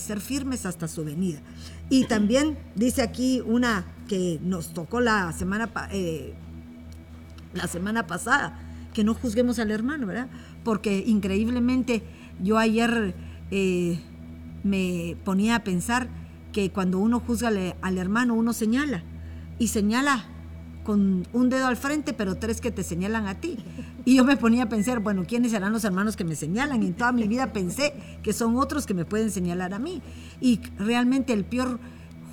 ser firmes hasta su venida. Y también dice aquí una que nos tocó la semana, eh, la semana pasada, que no juzguemos al hermano, ¿verdad? Porque increíblemente yo ayer eh, me ponía a pensar que cuando uno juzga al hermano, uno señala y señala con un dedo al frente, pero tres que te señalan a ti. Y yo me ponía a pensar, bueno, ¿quiénes serán los hermanos que me señalan? Y en toda mi vida pensé que son otros que me pueden señalar a mí. Y realmente el peor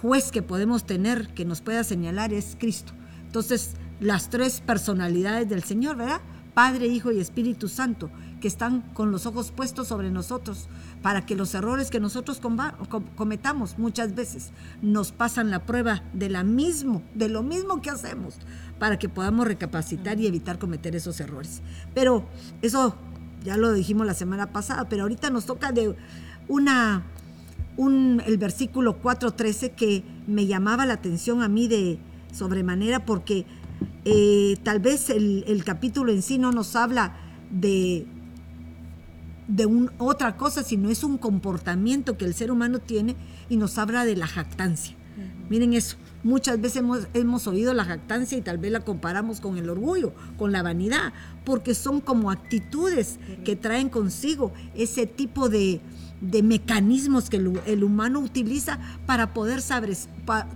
juez que podemos tener que nos pueda señalar es Cristo. Entonces, las tres personalidades del Señor, ¿verdad? Padre, Hijo y Espíritu Santo, que están con los ojos puestos sobre nosotros, para que los errores que nosotros cometamos muchas veces nos pasan la prueba de, la mismo, de lo mismo que hacemos, para que podamos recapacitar y evitar cometer esos errores. Pero eso ya lo dijimos la semana pasada, pero ahorita nos toca de una, un, el versículo 4.13 que me llamaba la atención a mí de sobremanera porque eh, tal vez el, capítulo en sí no nos habla de, de un, otra cosa, sino es un comportamiento que el ser humano tiene y nos habla de la jactancia. Miren eso, muchas veces hemos, hemos, oído la jactancia y tal vez la comparamos con el orgullo, con la vanidad, porque son como actitudes que traen consigo ese tipo de, de mecanismos que el, humano utiliza para poder,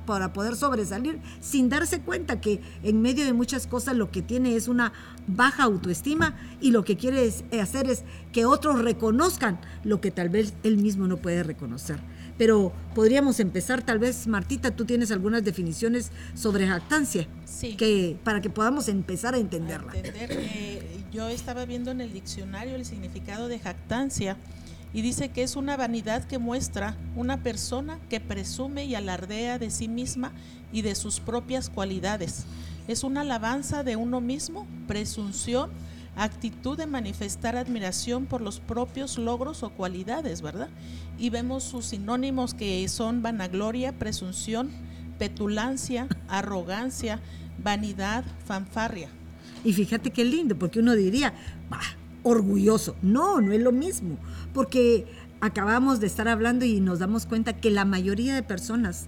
para poder sobresalir sin darse cuenta que en medio de muchas cosas lo que tiene es una baja autoestima y lo que quiere hacer es que otros reconozcan lo que tal vez él mismo no puede reconocer. Pero podríamos empezar, tal vez, Martita, tú tienes algunas definiciones sobre jactancia, que, para que podamos empezar a entenderla. Eh, yo estaba viendo en el diccionario el significado de jactancia y dice que es una vanidad que muestra una persona que presume y alardea de sí misma y de sus propias cualidades. Es una alabanza de uno mismo, presunción, actitud de manifestar admiración por los propios logros o cualidades, ¿verdad? Y vemos sus sinónimos que son vanagloria, presunción, petulancia, arrogancia, vanidad, fanfarria. Y fíjate qué lindo, porque uno diría, bah, orgulloso. No, no es lo mismo, porque acabamos de estar hablando y nos damos cuenta que la mayoría de personas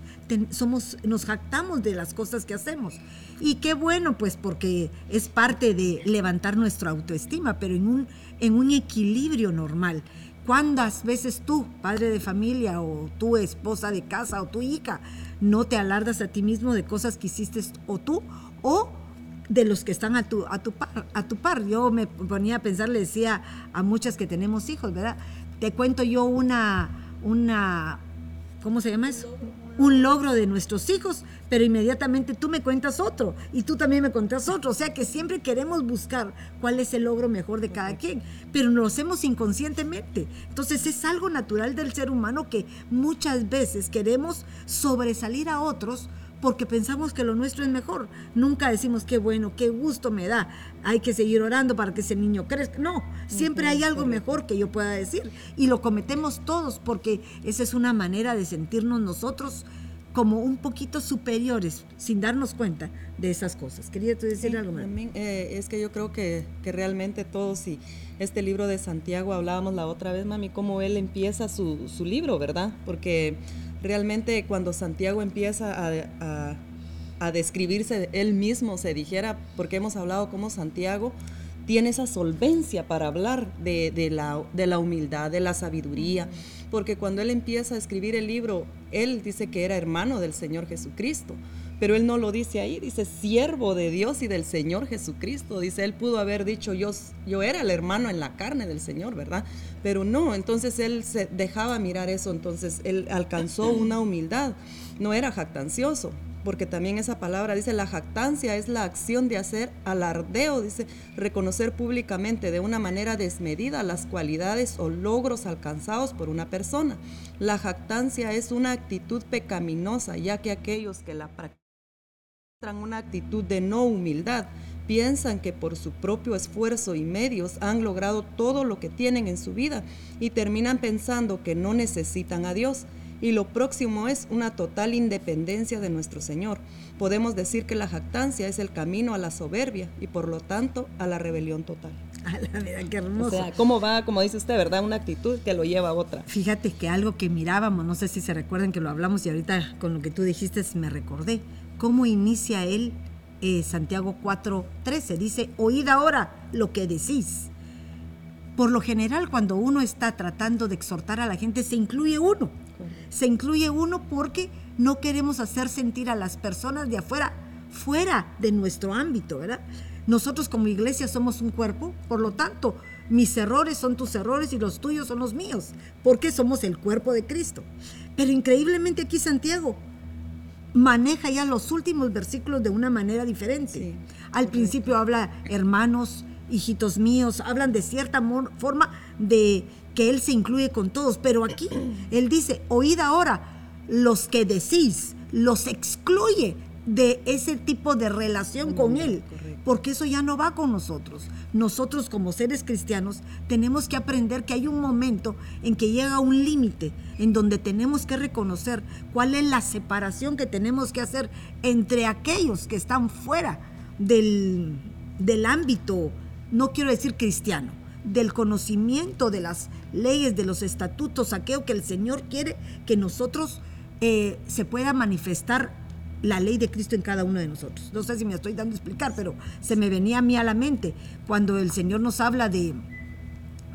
somos, nos jactamos de las cosas que hacemos. Y qué bueno, pues porque es parte de levantar nuestra autoestima, pero en un, en un equilibrio normal. ¿Cuántas veces tú, padre de familia o tu esposa de casa o tu hija, no te alardas a ti mismo de cosas que hiciste o tú o de los que están a tu, a tu, par, a tu par. Yo me ponía a pensar, le decía a muchas que tenemos hijos, ¿verdad? Te cuento yo una, una, ¿cómo se llama eso? Un logro de nuestros hijos, pero inmediatamente tú me cuentas otro y tú también me cuentas otro. O sea que siempre queremos buscar cuál es el logro mejor de cada quien, pero lo hacemos inconscientemente. Entonces es algo natural del ser humano que muchas veces queremos sobresalir a otros porque pensamos que lo nuestro es mejor. Nunca decimos qué bueno, qué gusto me da. Hay que seguir orando para que ese niño crezca. No, siempre hay algo mejor que yo pueda decir. Y lo cometemos todos porque esa es una manera de sentirnos nosotros como un poquito superiores, sin darnos cuenta de esas cosas. Quería tú decir algo más. Eh, es que yo creo que, que, realmente todos, y este libro de Santiago, hablábamos la otra vez, mami, cómo él empieza su, su libro, ¿verdad? Porque realmente cuando Santiago empieza a, describirse él mismo, se dijera, porque hemos hablado como Santiago tiene esa solvencia para hablar de, la, de la humildad, de la sabiduría, porque cuando él empieza a escribir el libro, él dice que era hermano del Señor Jesucristo pero él no lo dice ahí, dice siervo de Dios y del Señor Jesucristo. Dice, él pudo haber dicho, yo, yo era el hermano en la carne del Señor, ¿verdad? Pero no, entonces él se dejaba mirar eso, entonces él alcanzó una humildad, no era jactancioso, porque también esa palabra dice, la jactancia es la acción de hacer alardeo, dice, reconocer públicamente de una manera desmedida las cualidades o logros alcanzados por una persona. La jactancia es una actitud pecaminosa, ya que aquellos que la practican una actitud de no humildad. Piensan que por su propio esfuerzo y medios han logrado todo lo que tienen en su vida y terminan pensando que no necesitan a Dios. Y lo próximo es una total independencia de nuestro Señor. Podemos decir que la jactancia es el camino a la soberbia y por lo tanto a la rebelión total. qué hermoso. O sea, ¿cómo va, como dice usted, verdad? Una actitud que lo lleva a otra. Fíjate que algo que mirábamos, no sé si se recuerdan que lo hablamos y ahorita con lo que tú dijiste me recordé. ¿Cómo inicia él eh, Santiago 4:13? Dice, oíd ahora lo que decís. Por lo general, cuando uno está tratando de exhortar a la gente, se incluye uno. Se incluye uno porque no queremos hacer sentir a las personas de afuera fuera de nuestro ámbito, ¿verdad? Nosotros como iglesia somos un cuerpo, por lo tanto, mis errores son tus errores y los tuyos son los míos, porque somos el cuerpo de Cristo. Pero increíblemente aquí Santiago maneja ya los últimos versículos de una manera diferente. Al principio habla hermanos, hijitos míos, hablan de cierta forma de que Él se incluye con todos, pero aquí Él dice, oíd ahora los que decís, los excluye de ese tipo de relación con Él, porque eso ya no va con nosotros. Nosotros como seres cristianos tenemos que aprender que hay un momento en que llega un límite, en donde tenemos que reconocer cuál es la separación que tenemos que hacer entre aquellos que están fuera del, del ámbito, no quiero decir cristiano, del conocimiento de las leyes, de los estatutos, aquello que el Señor quiere que nosotros eh, se pueda manifestar la ley de Cristo en cada uno de nosotros. No sé si me estoy dando a explicar, pero se me venía a mí a la mente cuando el Señor nos habla de,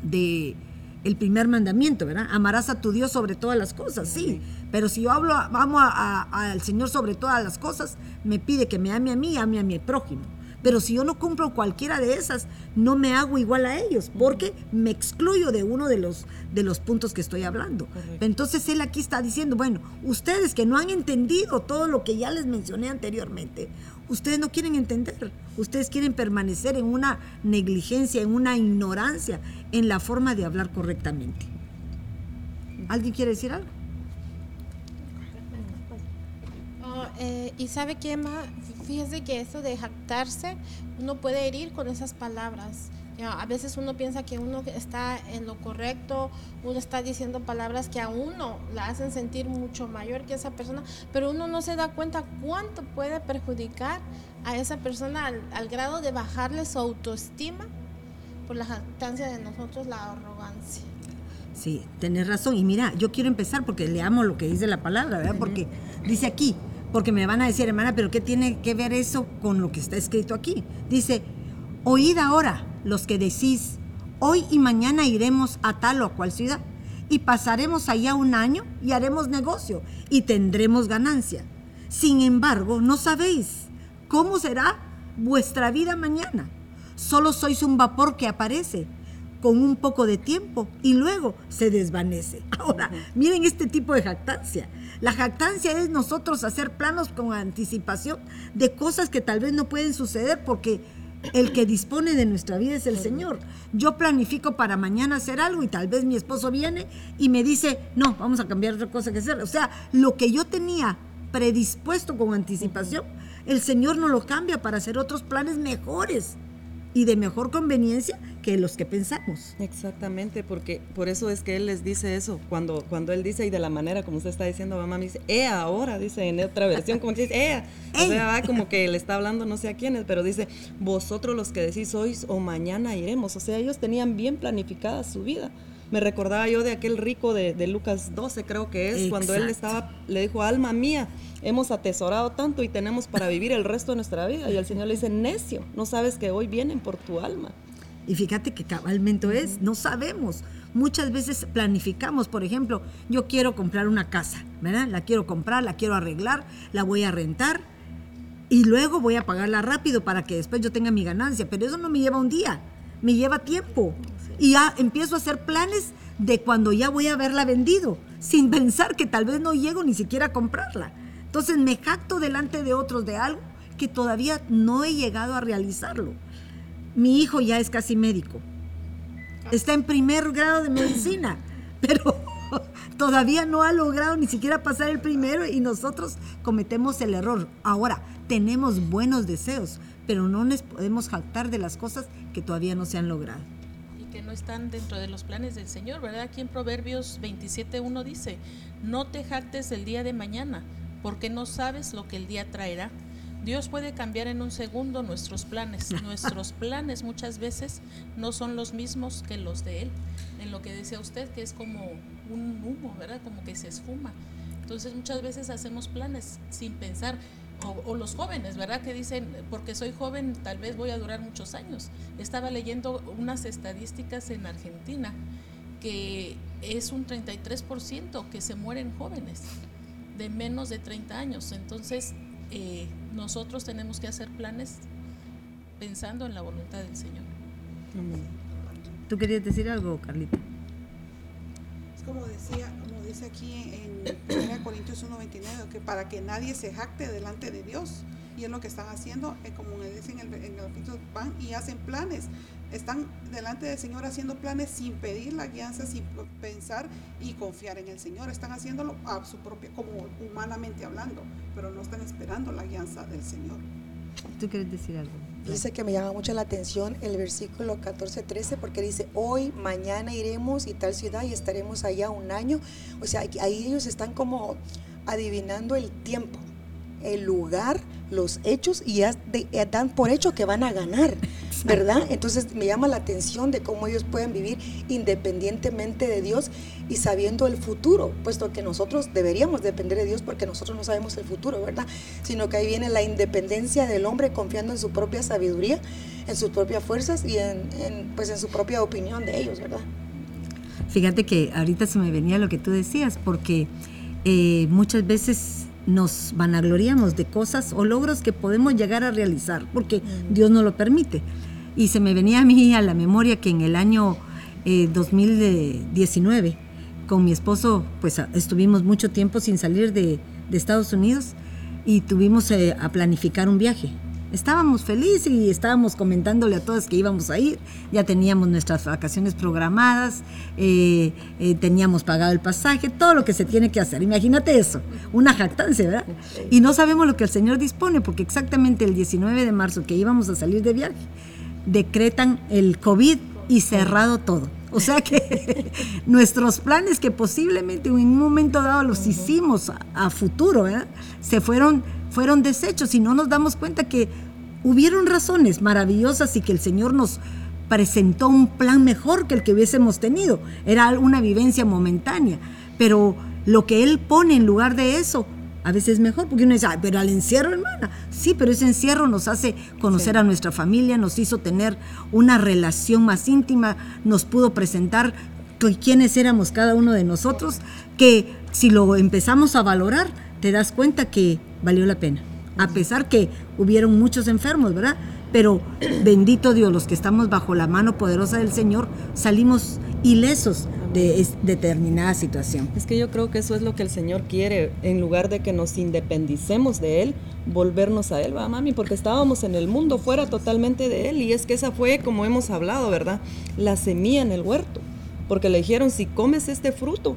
de el primer mandamiento, ¿verdad? Amarás a tu Dios sobre todas las cosas, sí. Pero si yo hablo, vamos al Señor sobre todas las cosas, me pide que me ame a mí, ame a mi prójimo. Pero si yo no cumplo cualquiera de esas, no me hago igual a ellos, porque me excluyo de uno de los, de los puntos que estoy hablando. Entonces él aquí está diciendo, bueno, ustedes que no han entendido todo lo que ya les mencioné anteriormente, ustedes no quieren entender, ustedes quieren permanecer en una negligencia, en una ignorancia, en la forma de hablar correctamente. ¿Alguien quiere decir algo? Eh, y sabe qué más, fíjese que eso de jactarse, uno puede herir con esas palabras. a veces uno piensa que uno está en lo correcto, uno está diciendo palabras que a uno la hacen sentir mucho mayor que esa persona, pero uno no se da cuenta cuánto puede perjudicar a esa persona al, grado de bajarle su autoestima por la jactancia de nosotros, la arrogancia. Sí, tenés razón. Y mira, yo quiero empezar porque leamos lo que dice la palabra, ¿verdad? Porque dice aquí, porque me van a decir, hermana, pero ¿qué tiene que ver eso con lo que está escrito aquí? Dice, oíd ahora los que decís, hoy y mañana iremos a tal o cual ciudad y pasaremos allá un año y haremos negocio y tendremos ganancia. Sin embargo, no sabéis cómo será vuestra vida mañana. Solo sois un vapor que aparece con un poco de tiempo y luego se desvanece. Ahora, miren este tipo de jactancia. La jactancia es nosotros hacer planos con anticipación de cosas que tal vez no pueden suceder porque el que dispone de nuestra vida es el Señor. Yo planifico para mañana hacer algo y tal vez mi esposo viene y me dice, no, vamos a cambiar otra cosa que hacer. O sea, lo que yo tenía predispuesto con anticipación, el Señor no lo cambia para hacer otros planes mejores y de mejor conveniencia que los que pensamos. Exactamente, porque por eso es que él les dice eso, cuando, cuando él dice, y de la manera como usted está diciendo, mamá me dice, ea ahora, dice en otra versión, como que dice, ea, o sea, va como que le está hablando no sé a quiénes, pero dice, vosotros los que decís hoy o mañana iremos, o sea, ellos tenían bien planificada su vida. Me recordaba yo de aquel rico de, de Lucas 12, creo que es, cuando él estaba, le dijo, alma mía, hemos atesorado tanto y tenemos para vivir el resto de nuestra vida. Y el Señor le dice, necio, no sabes que hoy vienen por tu alma. Y fíjate que cabalmente es, no sabemos. Muchas veces planificamos, por ejemplo, yo quiero comprar una casa, ¿verdad? La quiero comprar, la quiero arreglar, la voy a rentar y luego voy a pagarla rápido para que después yo tenga mi ganancia. Pero eso no me lleva un día, me lleva tiempo. Y ya empiezo a hacer planes de cuando ya voy a haberla vendido, sin pensar que tal vez no llego ni siquiera a comprarla. Entonces me jacto delante de otros de algo que todavía no he llegado a realizarlo. Mi hijo ya es casi médico. Está en primer grado de medicina, pero todavía no ha logrado ni siquiera pasar el primero y nosotros cometemos el error. Ahora, tenemos buenos deseos, pero no nos podemos jactar de las cosas que todavía no se han logrado. Y que no están dentro de los planes del Señor, ¿verdad? Aquí en Proverbios 27.1 dice, no te jactes del día de mañana porque no sabes lo que el día traerá. Dios puede cambiar en un segundo nuestros planes. Nuestros planes muchas veces no son los mismos que los de Él. En lo que decía usted, que es como un humo, ¿verdad? Como que se esfuma. Entonces muchas veces hacemos planes sin pensar. O, los jóvenes, ¿verdad? Que dicen, porque soy joven, tal vez voy a durar muchos años. Estaba leyendo unas estadísticas en Argentina que es un 33% que se mueren jóvenes de menos de 30 años. Entonces, eh, nosotros tenemos que hacer planes pensando en la voluntad del Señor. ¿Tú querías decir algo, Carlita? Es como decía, como dice aquí en 1 Corintios 1.29, que para que nadie se jacte delante de Dios, y es lo que están haciendo, eh, como me dicen en el, en el van y hacen planes, están delante del Señor haciendo planes sin pedir la guianza, sin pensar y confiar en el Señor. Están haciéndolo a su propia, como humanamente hablando, pero no están esperando la guianza del Señor. ¿Tú quieres decir algo? Dice que me llama mucho la atención el versículo 14-13 porque dice, hoy, mañana iremos y tal ciudad y estaremos allá un año. O sea, ahí ellos están como adivinando el tiempo, el lugar, los hechos y ya, dan por hecho que van a ganar. ¿verdad? Entonces me llama la atención de cómo ellos pueden vivir independientemente de Dios y sabiendo el futuro, puesto que nosotros deberíamos depender de Dios porque nosotros no sabemos el futuro, ¿verdad? Sino que ahí viene la independencia del hombre confiando en su propia sabiduría, en sus propias fuerzas y en, pues en su propia opinión de ellos, ¿verdad? Fíjate que ahorita se me venía lo que tú decías, porque eh, muchas veces nos vanagloriamos de cosas o logros que podemos llegar a realizar, porque Dios no lo permite. Y se me venía a mí a la memoria que en el año 2019, eh, con mi esposo, pues estuvimos mucho tiempo sin salir de, Estados Unidos y tuvimos eh, a planificar un viaje. Estábamos felices y estábamos comentándole a todos que íbamos a ir. Ya teníamos nuestras vacaciones programadas, eh, teníamos pagado el pasaje, todo lo que se tiene que hacer. Imagínate eso, una jactancia, ¿verdad? Y no sabemos lo que el Señor dispone, porque exactamente el 19 de marzo que íbamos a salir de viaje, decretan el COVID y cerrado todo. O sea que nuestros planes que posiblemente en un momento dado los hicimos a, futuro, se fueron, fueron deshechos y no nos damos cuenta que hubieron razones maravillosas y que el Señor nos presentó un plan mejor que el que hubiésemos tenido. Era una vivencia momentánea, pero lo que Él pone en lugar de eso a veces mejor, porque uno dice, pero al encierro, hermana. Sí, pero ese encierro nos hace conocer a nuestra familia, nos hizo tener una relación más íntima, nos pudo presentar quiénes éramos cada uno de nosotros, que si lo empezamos a valorar, te das cuenta que valió la pena. A pesar que hubieron muchos enfermos, ¿verdad? Pero bendito Dios, los que estamos bajo la mano poderosa del Señor, salimos ilesos de determinada situación. Es que yo creo que eso es lo que el Señor quiere, en lugar de que nos independicemos de Él, volvernos a Él, va mami, porque estábamos en el mundo fuera totalmente de Él y es que esa fue, como hemos hablado, ¿verdad? La semilla en el huerto, porque le dijeron, si comes este fruto,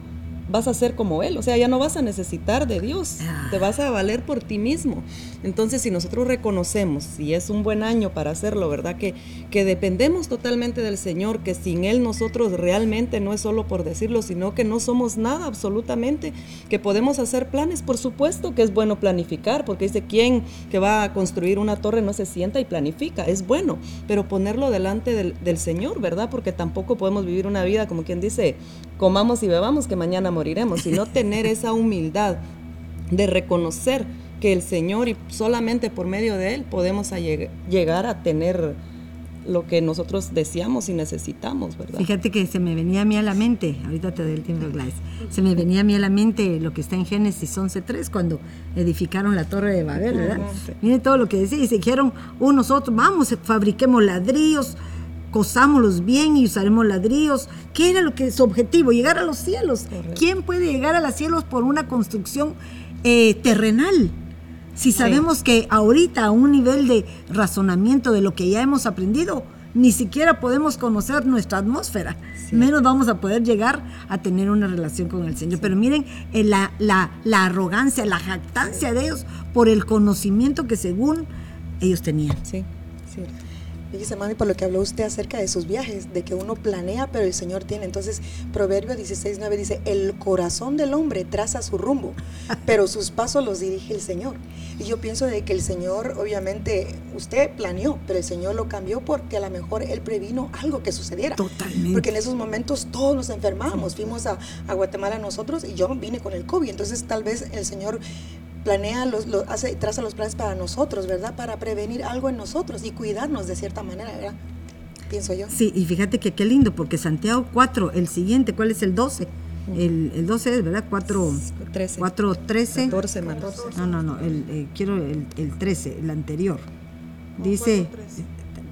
vas a ser como Él, o sea, ya no vas a necesitar de Dios, ah. te vas a valer por ti mismo. Entonces, si nosotros reconocemos, si es un buen año para hacerlo, ¿verdad? Que, que dependemos totalmente del Señor, que sin Él nosotros realmente no es solo por decirlo, sino que no somos nada absolutamente, que podemos hacer planes, por supuesto que es bueno planificar, porque dice, ¿quién que va a construir una torre no se sienta y planifica? Es bueno, pero ponerlo delante del, del Señor, ¿verdad? Porque tampoco podemos vivir una vida como quien dice, comamos y bebamos que mañana moriremos, sino tener esa humildad de reconocer que el Señor y solamente por medio de Él podemos llegar a tener lo que nosotros deseamos y necesitamos, ¿verdad? Fíjate que se me venía a mí a la mente, ahorita te doy el tiempo, Gladys, se me venía a mí a la mente lo que está en Génesis 11.3, cuando edificaron la torre de Babel, ¿verdad? Miren todo lo que decía, y se dijeron unos otros, vamos, fabriquemos ladrillos, cosámoslos bien y usaremos ladrillos. ¿Qué era lo que su objetivo? Llegar a los cielos. ¿Quién puede llegar a los cielos por una construcción eh, terrenal? Si sabemos que ahorita a un nivel de razonamiento de lo que ya hemos aprendido, ni siquiera podemos conocer nuestra atmósfera, menos vamos a poder llegar a tener una relación con el Señor. Pero miren eh, la, la, la, arrogancia, la jactancia de ellos por el conocimiento que según ellos tenían. Sí, cierto. Fíjese, mami, por lo que habló usted acerca de sus viajes, de que uno planea, pero el Señor tiene. Entonces, Proverbio 16, 9 dice, el corazón del hombre traza su rumbo, pero sus pasos los dirige el Señor. Y yo pienso de que el Señor, obviamente, usted planeó, pero el Señor lo cambió porque a lo mejor Él previno algo que sucediera. Totalmente. Porque en esos momentos todos nos enfermábamos. Fuimos a, a Guatemala nosotros y yo vine con el COVID. Entonces, tal vez el Señor planea, los, los- hace, traza los planes para nosotros, ¿verdad? Para prevenir algo en nosotros y cuidarnos de cierta manera, ¿verdad? Pienso yo. Sí, y fíjate que qué lindo, porque Santiago 4, el siguiente, ¿cuál es el 12? El, el 12 es, ¿verdad? 4, 13. 4 13. 14, mami. No, no, no, el, eh, quiero el, el 13, el anterior. Dice,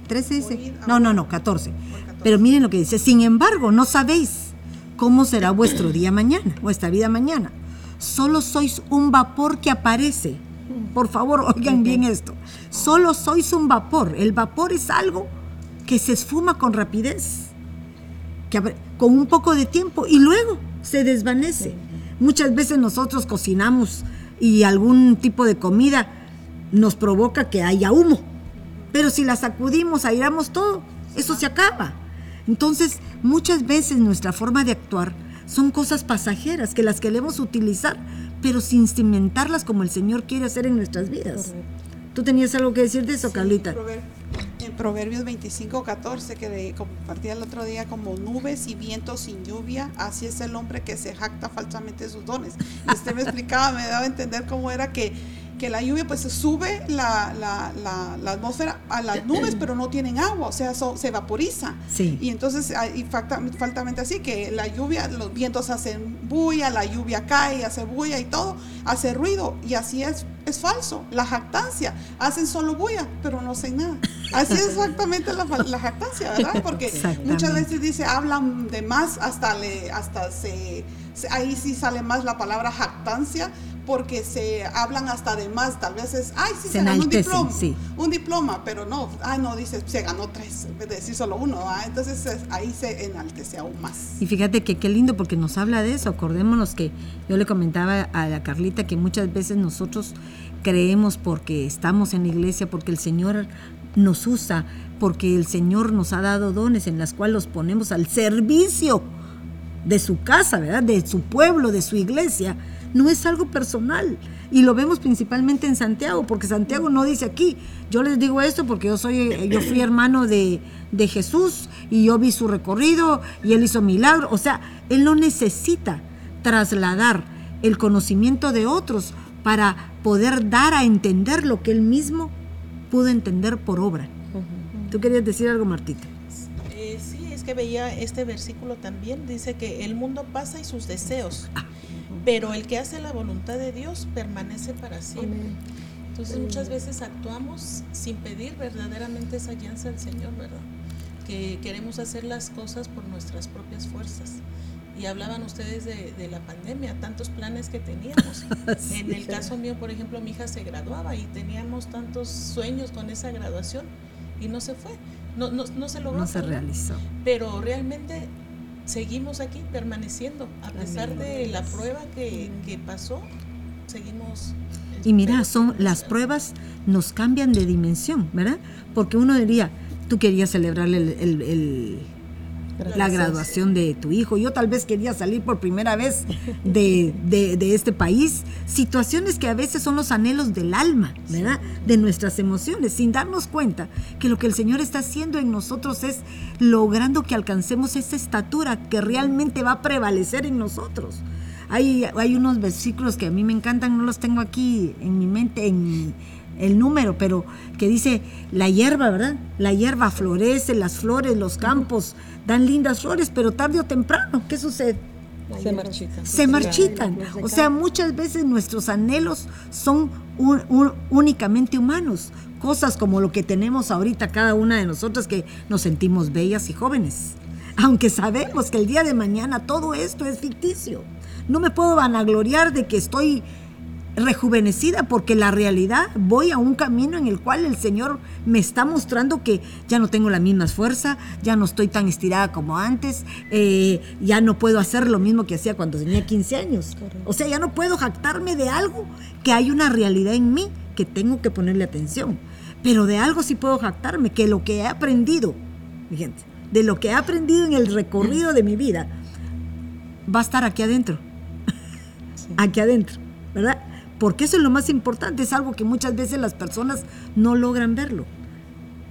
13 dice, no, no, no, 14. Pero miren lo que dice, sin embargo, no sabéis cómo será vuestro día mañana, vuestra vida mañana. Solo sois un vapor que aparece. Por favor, oigan bien esto. Solo sois un vapor. El vapor es algo que se esfuma con rapidez que con un poco de tiempo y luego se desvanece. Muchas veces nosotros cocinamos y algún tipo de comida nos provoca que haya humo, pero si la sacudimos, airamos todo, eso se acaba. Entonces, muchas veces nuestra forma de actuar son cosas pasajeras que las queremos utilizar, pero sin cimentarlas como el Señor quiere hacer en nuestras vidas. ¿Tú tenías algo que decir de eso, Carlita? En Proverbios 25, 14, que de- compartía el otro día, como nubes y vientos sin lluvia, así es el hombre que se jacta falsamente de sus dones. Y usted me explicaba, me daba a entender cómo era que, que la lluvia, pues se sube la, la, la, la atmósfera a las nubes, pero no tienen agua, o sea, so- se vaporiza. Sí. Y entonces, hay falta- faltamente así, que la lluvia, los vientos hacen bulla, la lluvia cae, hace bulla y todo, hace ruido. Y así es, es falso. La jactancia, hacen solo bulla, pero no hacen nada. Así es exactamente la, la jactancia, ¿verdad? Porque muchas veces dice, hablan de más, hasta, le, hasta se, se- ahí sí sale más la palabra jactancia, porque se hablan hasta de más, tal vez es, ay, sí, Se se, ganó un diploma, sí. un diploma, pero no, ay, no, dice, se ganó tres, en vez de decir solo uno, ¿ah? entonces es- ahí se enaltece aún más. Y fíjate que qué lindo porque nos habla de eso. Acordémonos que yo le comentaba a la Carlita que muchas veces nosotros creemos porque estamos en la iglesia, porque el Señor nos usa, porque el Señor nos ha dado dones en las cuales los ponemos al servicio de su casa, ¿verdad? De su pueblo, de su iglesia. No es algo personal. Y lo vemos principalmente en Santiago, porque Santiago no dice aquí, yo les digo esto porque yo soy, yo fui hermano de, de Jesús y yo vi su recorrido y él hizo milagro. O sea, él no necesita trasladar el conocimiento de otros para poder dar a entender lo que él mismo pudo entender por obra. ¿Tú querías decir algo, Martita? Eh, sí, es que veía este versículo también, dice que el mundo pasa y sus deseos, pero el que hace la voluntad de Dios permanece para siempre. Entonces muchas veces actuamos sin pedir verdaderamente esa alianza del Señor, ¿verdad? Que queremos hacer las cosas por nuestras propias fuerzas. Y hablaban ustedes de, de la pandemia, tantos planes que teníamos. En el caso mío, por ejemplo, mi hija se graduaba y teníamos tantos sueños con esa graduación y no se fue, no, no, no se logró. No se realizó. Pero realmente seguimos aquí permaneciendo, a pesar de la prueba que, que pasó, seguimos. Y mira, pero son las pruebas nos cambian de dimensión, ¿verdad? Porque uno diría, tú querías celebrar el, el- el- la graduación de tu hijo, yo tal vez quería salir por primera vez de, de- este país, situaciones que a veces son los anhelos del alma, ¿verdad? De nuestras emociones, sin darnos cuenta que lo que el Señor está haciendo en nosotros es logrando que alcancemos esa estatura que realmente va a prevalecer en nosotros. Hay, hay unos versículos que a mí me encantan, no los tengo aquí en mi mente, en el número, pero que dice la hierba, ¿verdad? La hierba florece, las flores, los campos dan lindas flores, pero tarde o temprano, ¿qué sucede? Se marchita. Se marchitan. O sea, muchas veces nuestros anhelos son un- un- únicamente humanos. Cosas como lo que tenemos ahorita cada una de nosotras que nos sentimos bellas y jóvenes. Aunque sabemos que el día de mañana todo esto es ficticio. No me puedo vanagloriar de que estoy rejuvenecida porque la realidad voy a un camino en el cual el Señor me está mostrando que ya no tengo la misma fuerza, ya no estoy tan estirada como antes, eh, ya no puedo hacer lo mismo que hacía cuando tenía 15 años. O sea, ya no puedo jactarme de algo que hay una realidad en mí que tengo que ponerle atención. Pero de algo sí puedo jactarme, que lo que he aprendido, fíjense, de lo que he aprendido en el recorrido de mi vida, va a estar aquí adentro. Aquí adentro, ¿verdad? Porque eso es lo más importante, es algo que muchas veces las personas no logran verlo.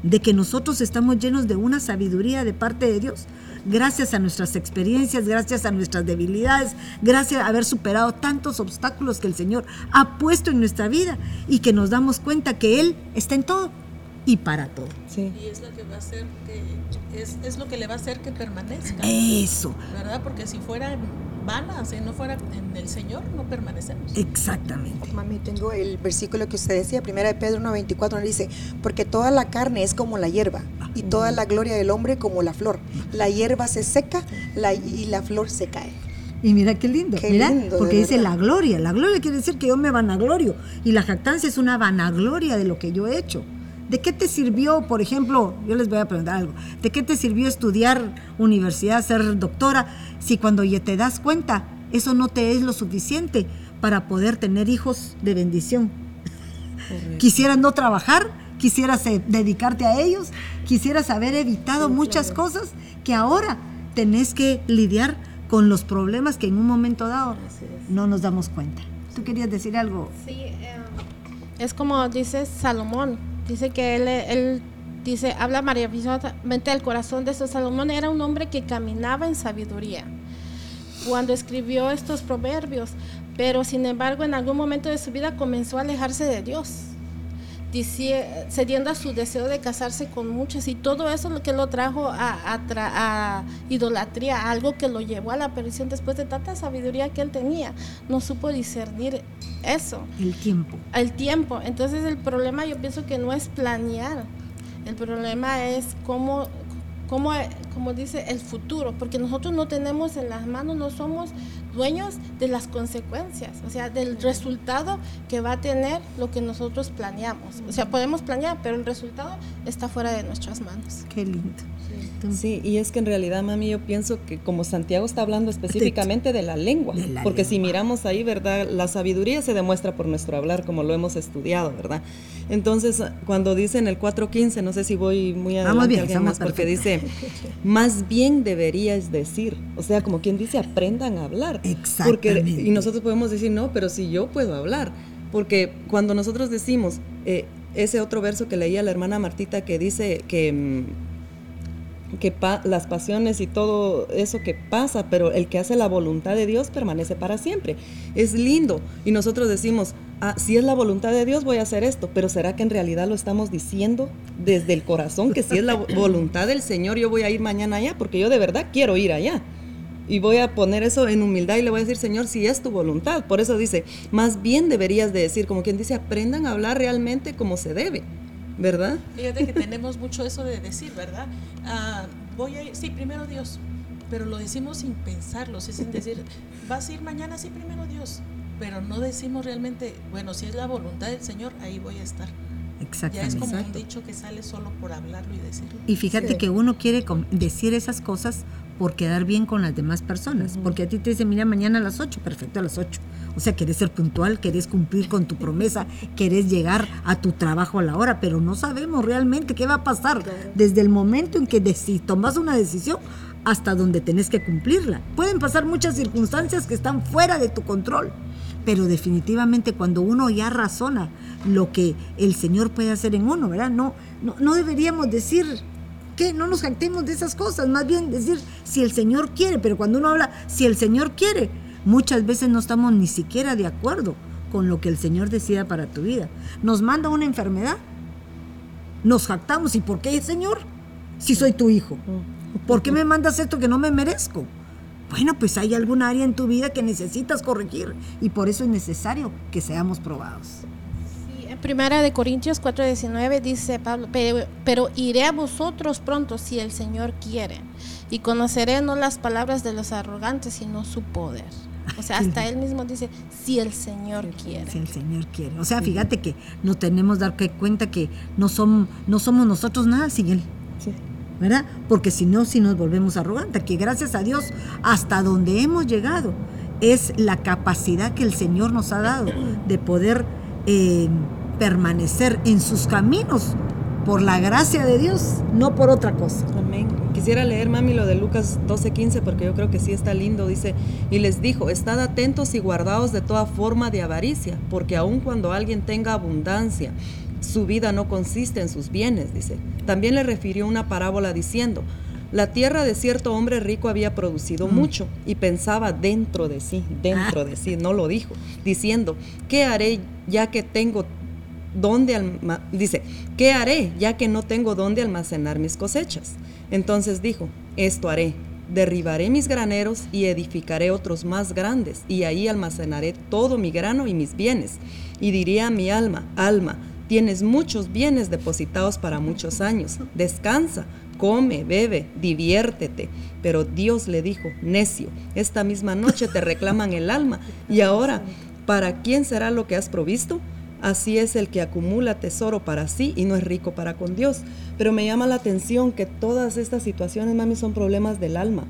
De que nosotros estamos llenos de una sabiduría de parte de Dios, gracias a nuestras experiencias, gracias a nuestras debilidades, gracias a haber superado tantos obstáculos que el Señor ha puesto en nuestra vida y que nos damos cuenta que Él está en todo y para todo. Sí. Y es lo que va a hacer que es, es lo que le va a hacer que permanezca. Eso, ¿Verdad? Porque si fuera vana, si no fuera en el Señor, no permanecemos. exactamente. Mami, tengo el versículo que usted decía, primera de Pedro 1.24, donde dice, porque toda la carne es como la hierba, y toda la gloria del hombre como la flor. La hierba se seca la- y la flor se cae. Y mira qué lindo, Qué mira, lindo, porque dice verdad. la gloria. La gloria quiere decir que yo me vanaglorio. Y la jactancia es una vanagloria de lo que yo he hecho. ¿De qué te sirvió, por ejemplo, yo les voy a preguntar algo, ¿de qué te sirvió estudiar universidad, ser doctora, si cuando ya te das cuenta, eso no te es lo suficiente para poder tener hijos de bendición? Correcto. Quisieras no trabajar, quisieras eh, dedicarte a ellos, quisieras haber evitado muchas cosas que ahora tenés que lidiar con los problemas que en un momento dado no nos damos cuenta. ¿Tú querías decir algo? Sí, eh, es como dice Salomón, dice que él, él dice, habla maravillosamente del corazón de su Salomón, era un hombre que caminaba en sabiduría cuando escribió estos proverbios, pero sin embargo en algún momento de su vida comenzó a alejarse de Dios, cediendo a su deseo de casarse con muchas y todo eso lo que lo trajo a, a tra- a idolatría, algo que lo llevó a la perdición después de tanta sabiduría que él tenía, no supo discernir eso El tiempo. el tiempo. Entonces el problema yo pienso que no es planear, el problema es cómo, cómo, como dice, el futuro, porque nosotros no tenemos en las manos, no somos dueños de las consecuencias, o sea, del resultado que va a tener lo que nosotros planeamos. O sea, podemos planear, pero el resultado está fuera de nuestras manos. Qué lindo. Sí, y es que en realidad, mami, yo pienso que como Santiago está hablando específicamente de la lengua, De la porque si miramos ahí, ¿verdad? La sabiduría se demuestra por nuestro hablar, como lo hemos estudiado, ¿verdad? Entonces, cuando dice en el 4.15, no sé si voy muy adelante Vamos bien, alguien más, porque dice, más bien deberías decir, o sea, como quien dice, aprendan a hablar. Porque, Exactamente. y nosotros podemos decir, no, pero si yo puedo hablar, porque cuando nosotros decimos, eh, ese otro verso que leía la hermana Martita que dice que... que pa- las pasiones y todo eso que pasa, pero el que hace la voluntad de Dios permanece para siempre. Es lindo. Y nosotros decimos, ah, si es la voluntad de Dios voy a hacer esto, pero ¿será que en realidad lo estamos diciendo desde el corazón? Que si es la vo- voluntad del Señor yo voy a ir mañana allá, porque yo de verdad quiero ir allá. Y voy a poner eso en humildad y le voy a decir, Señor, si es tu voluntad. Por eso dice, más bien deberías de decir, como quien dice, aprendan a hablar realmente como se debe, ¿verdad? Fíjate que tenemos mucho eso de decir, ¿verdad? Ah, voy a ir, sí, primero Dios, pero lo decimos sin pensarlo, sí, sin decir, vas a ir mañana, sí, primero Dios, pero no decimos realmente, bueno, si es la voluntad del Señor, ahí voy a estar. Ya es Exactamente. como un dicho que sale solo por hablarlo y decirlo. Y fíjate que uno quiere decir esas cosas por quedar bien con las demás personas. Porque a ti te dicen, mira, mañana a las 8, perfecto, a las 8. O sea, querés ser puntual, querés cumplir con tu promesa, querés llegar a tu trabajo a la hora, pero no sabemos realmente qué va a pasar desde el momento en que deci- tomas una decisión hasta donde tenés que cumplirla. Pueden pasar muchas circunstancias que están fuera de tu control, pero definitivamente cuando uno ya razona lo que el Señor puede hacer en uno, ¿verdad? No, no, deberíamos decir que no nos jactemos de esas cosas, más bien decir si el Señor quiere, pero cuando uno habla si el Señor quiere, muchas veces no estamos ni siquiera de acuerdo con lo que el Señor decida para tu vida. Nos manda una enfermedad, nos jactamos, ¿y por qué, Señor? Si soy tu hijo. ¿Por qué me mandas esto que no me merezco? Bueno, pues hay algún área en tu vida que necesitas corregir y por eso es necesario que seamos probados. Sí, en Primera de Corintios 4:19 dice Pablo, pero, pero iré a vosotros pronto si el Señor quiere, y conoceré no las palabras de los arrogantes, sino su poder. O sea, hasta él mismo dice, si el Señor quiere. Si el Señor quiere. O sea, fíjate que no tenemos dar que cuenta que no, son, no somos nosotros nada sin Él. Porque si no, si nos volvemos arrogantes, que gracias a Dios, hasta donde hemos llegado, es la capacidad que el Señor nos ha dado de poder eh, permanecer en sus caminos por la gracia de Dios, no por otra cosa. Amén. Quisiera leer, mami, lo de Lucas 12:15 porque yo creo que sí está lindo. Dice, y les dijo, estad atentos y guardaos de toda forma de avaricia, porque aun cuando alguien tenga abundancia, su vida no consiste en sus bienes, dice. También le refirió una parábola diciendo, la tierra de cierto hombre rico había producido mucho y pensaba dentro de sí, dentro de sí, no lo dijo, diciendo, ¿qué haré ya que tengo dónde dice, ¿qué haré ya que no tengo dónde almacenar mis cosechas? Entonces dijo, esto haré, derribaré mis graneros y edificaré otros más grandes, y ahí almacenaré todo mi grano y mis bienes. Y diría a mi alma, alma, tienes muchos bienes depositados para muchos años, descansa, come, bebe, diviértete. Pero Dios le dijo, necio, esta misma noche te reclaman el alma, y ahora, ¿para quién será lo que has provisto? Así es el que acumula tesoro para sí y no es rico para con Dios. Pero me llama la atención que todas estas situaciones, mami, son problemas del alma.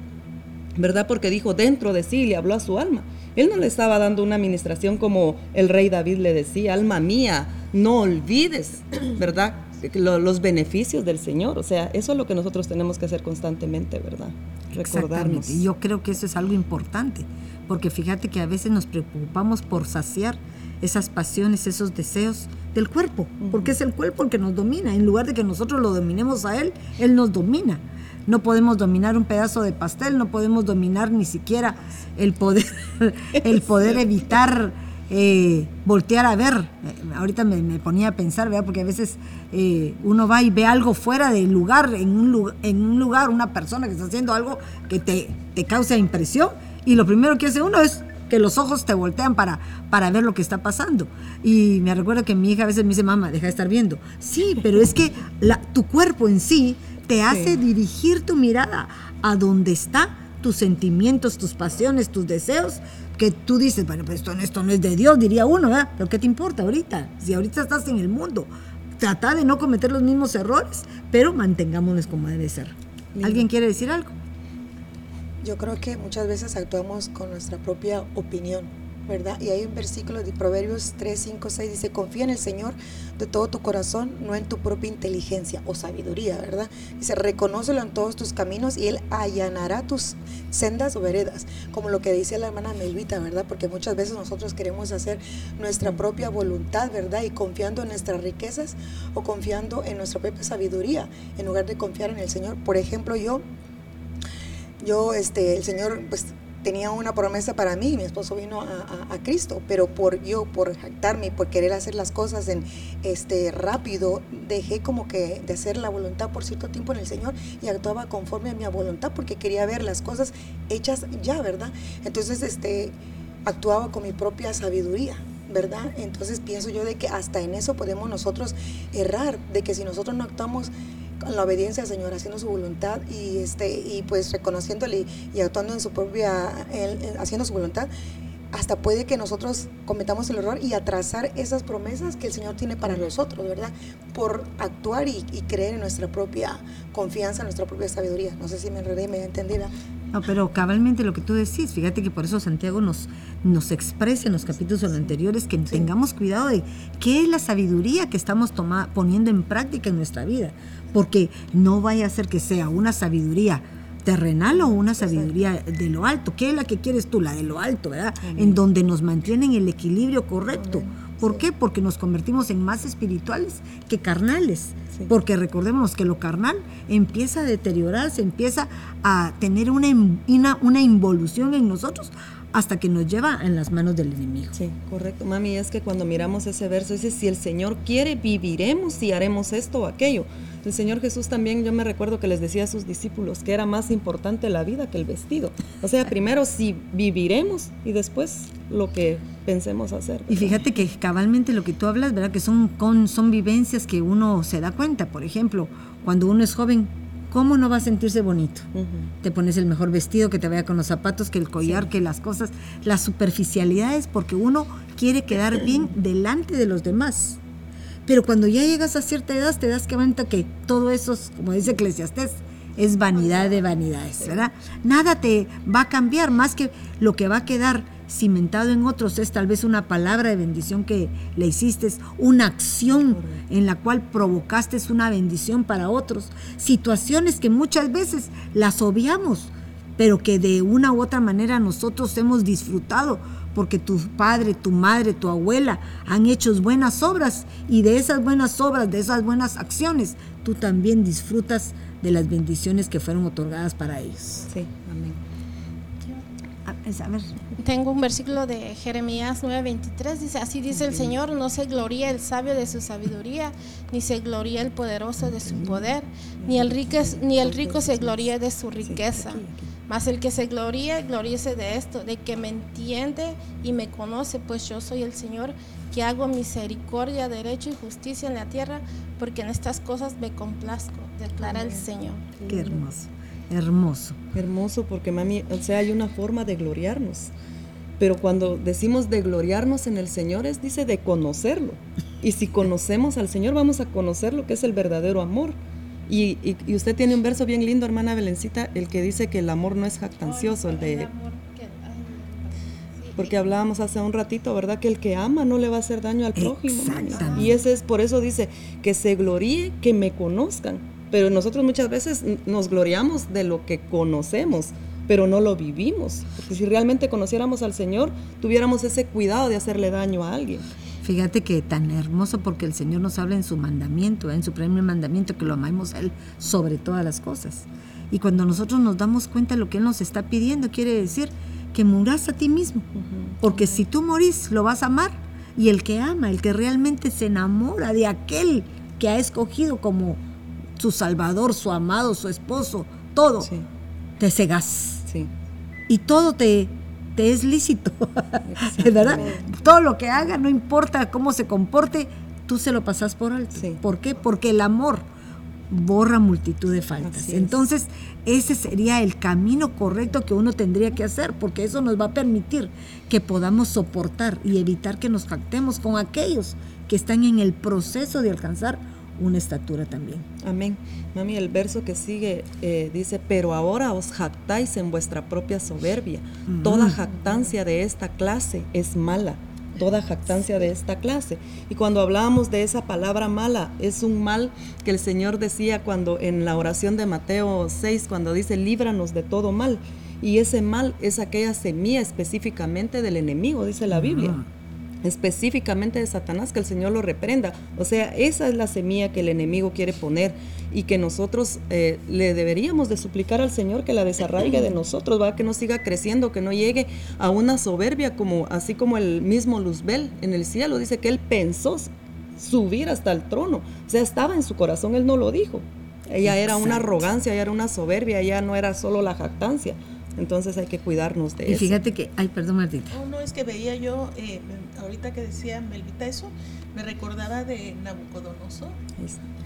¿Verdad? Porque dijo dentro de sí y le habló a su alma. Él no le estaba dando una administración como el rey David le decía, alma mía, no olvides, ¿verdad? Los beneficios del Señor. O sea, eso es lo que nosotros tenemos que hacer constantemente, ¿verdad? Recordarnos. Y yo creo que eso es algo importante, porque fíjate que a veces nos preocupamos por saciar esas pasiones, esos deseos del cuerpo, porque es el cuerpo el que nos domina. En lugar de que nosotros lo dominemos a Él, Él nos domina. No podemos dominar un pedazo de pastel, no podemos dominar ni siquiera el poder, el poder evitar eh, voltear a ver. Eh, ahorita me, ponía a pensar, ¿verdad? Porque a veces eh, uno va y ve algo fuera del lugar, en un, lugar, en un lugar, una persona que está haciendo algo que te, te causa impresión, y lo primero que hace uno es que los ojos te voltean para, para ver lo que está pasando. Y me recuerdo que mi hija a veces me dice, mamá, deja de estar viendo. Sí, pero es que la, tu cuerpo en sí te hace dirigir tu mirada a donde está tus sentimientos, tus pasiones, tus deseos, que tú dices, bueno, pues esto, esto no es de Dios, diría uno, ¿verdad? Pero ¿qué te importa ahorita? Si ahorita estás en el mundo, trata de no cometer los mismos errores, pero mantengámonos como debe ser. ¿Alguien quiere decir algo? Yo creo que muchas veces actuamos con nuestra propia opinión, ¿verdad? Y hay un versículo de Proverbios 3, 5, 6, dice, confía en el Señor de todo tu corazón, no en tu propia inteligencia o sabiduría, ¿verdad? Dice, reconócelo en todos tus caminos y Él allanará tus sendas o veredas, como lo que dice la hermana Melvita, ¿verdad? Porque muchas veces nosotros queremos hacer nuestra propia voluntad, ¿verdad? Y confiando en nuestras riquezas o confiando en nuestra propia sabiduría, en lugar de confiar en el Señor. Por ejemplo, yo yo, este, el Señor, pues tenía una promesa para mí, mi esposo vino a, Cristo, pero por yo, por jactarme, por querer hacer las cosas en este rápido, dejé como que de hacer la voluntad por cierto tiempo en el Señor y actuaba conforme a mi voluntad porque quería ver las cosas hechas ya, ¿verdad? Entonces, este, actuaba con mi propia sabiduría. ¿verdad? Entonces pienso yo de que hasta en eso podemos nosotros errar, de que si nosotros no actuamos con la obediencia al Señor, haciendo su voluntad y, este, y pues reconociéndole y actuando en su propia, haciendo su voluntad, hasta puede que nosotros cometamos el error y atrasar esas promesas que el Señor tiene para nosotros, ¿verdad? Por actuar y, creer en nuestra propia confianza, en nuestra propia sabiduría. No sé si me enredé, me entendí, No, pero cabalmente lo que tú decís, fíjate que por eso Santiago nos, nos expresa en los capítulos anteriores que tengamos cuidado de qué es la sabiduría que estamos poniendo en práctica en nuestra vida porque no vaya a ser que sea una sabiduría terrenal o una sabiduría de lo alto. ¿Qué es la que quieres tú? La de lo alto, ¿verdad? En donde nos mantienen el equilibrio correcto. ¿Por qué? Porque nos convertimos en más espirituales que carnales. Porque recordemos que lo carnal empieza a deteriorarse, empieza a tener una, una, una involución en nosotros hasta que nos lleva en las manos del enemigo. Sí, correcto. Mami, es que cuando miramos ese verso dice, si el Señor quiere, viviremos y haremos esto o aquello. El Señor Jesús también, yo me recuerdo que les decía a sus discípulos que era más importante la vida que el vestido. O sea, primero si viviremos y después lo que pensemos hacer. Y fíjate que cabalmente lo que tú hablas, ¿verdad? Que son, con, son vivencias que uno se da cuenta. Por ejemplo, cuando uno es joven, ¿cómo no va a sentirse bonito? Te pones el mejor vestido, que te vaya con los zapatos, que el collar, que las cosas, las superficialidades, porque uno quiere quedar bien delante de los demás. Pero cuando ya llegas a cierta edad, te das cuenta que todo eso, como dice Eclesiastés, es vanidad de vanidades, ¿verdad? Nada te va a cambiar más que lo que va a quedar cimentado en otros es tal vez una palabra de bendición que le hiciste, una acción en la cual provocaste una bendición para otros, situaciones que muchas veces las obviamos, pero que de una u otra manera nosotros hemos disfrutado porque tu padre, tu madre, tu abuela han hecho buenas obras y de esas buenas obras, de esas buenas acciones, tú también disfrutas de las bendiciones que fueron otorgadas para ellos. Sí, amén. A ver. Tengo un versículo de Jeremías 9:23, dice, así dice el Señor, no se gloría el sabio de su sabiduría, ni se gloría el poderoso de su poder, ni el rico, ni el rico se gloría de su riqueza. Mas el que se gloríe, gloríese de esto, de que me entiende y me conoce, pues yo soy el Señor que hago misericordia, derecho y justicia en la tierra, porque en estas cosas me complazco, declara el Señor. Qué hermoso, hermoso. Hermoso, porque mami, o sea, hay una forma de gloriarnos. Pero cuando decimos de gloriarnos en el Señor, es dice de conocerlo. Y si conocemos al Señor, vamos a conocer lo que es el verdadero amor. Y, y, usted tiene un verso bien lindo, hermana Belencita, el que dice que el amor no es jactancioso, el de porque hablábamos hace un ratito, ¿verdad? Que el que ama no le va a hacer daño al prójimo. Y ese es por eso dice que se gloríe, que me conozcan. Pero nosotros muchas veces nos gloriamos de lo que conocemos, pero no lo vivimos. Porque si realmente conociéramos al Señor, tuviéramos ese cuidado de hacerle daño a alguien. Fíjate que tan hermoso porque el Señor nos habla en su mandamiento, en su primer mandamiento, que lo amamos a Él sobre todas las cosas. Y cuando nosotros nos damos cuenta de lo que Él nos está pidiendo, quiere decir que muras a ti mismo. Porque si tú morís, lo vas a amar. Y el que ama, el que realmente se enamora de aquel que ha escogido como su salvador, su amado, su esposo, todo, te cegas. Y todo te, te es lícito. ¿Verdad? Todo lo que haga, no importa cómo se comporte, tú se lo pasas por alto. ¿Por qué? Porque el amor borra multitud de faltas. Entonces, ese sería el camino correcto que uno tendría que hacer, porque eso nos va a permitir que podamos soportar y evitar que nos jactemos con aquellos que están en el proceso de alcanzar una estatura también. Amén. Mami, el verso que sigue eh, dice, pero ahora os jactáis en vuestra propia soberbia. Toda jactancia de esta clase es mala toda jactancia de esta clase. Y cuando hablábamos de esa palabra mala, es un mal que el Señor decía cuando en la oración de Mateo 6, cuando dice, líbranos de todo mal. Y ese mal es aquella semilla específicamente del enemigo, dice la Biblia específicamente de Satanás, que el Señor lo reprenda. O sea, esa es la semilla que el enemigo quiere poner y que nosotros eh, le deberíamos de suplicar al Señor que la desarraigue de nosotros, ¿va? que no siga creciendo, que no llegue a una soberbia como así como el mismo Luzbel en el cielo dice que él pensó subir hasta el trono, o sea, estaba en su corazón, él no lo dijo. Ella era una arrogancia, ella era una soberbia, ella no era solo la jactancia. Entonces hay que cuidarnos de eso. Y fíjate que, ay, perdón Martita. No, no, es que veía yo, eh, ahorita que decía Melvita eso, me recordaba de Nabucodonosor,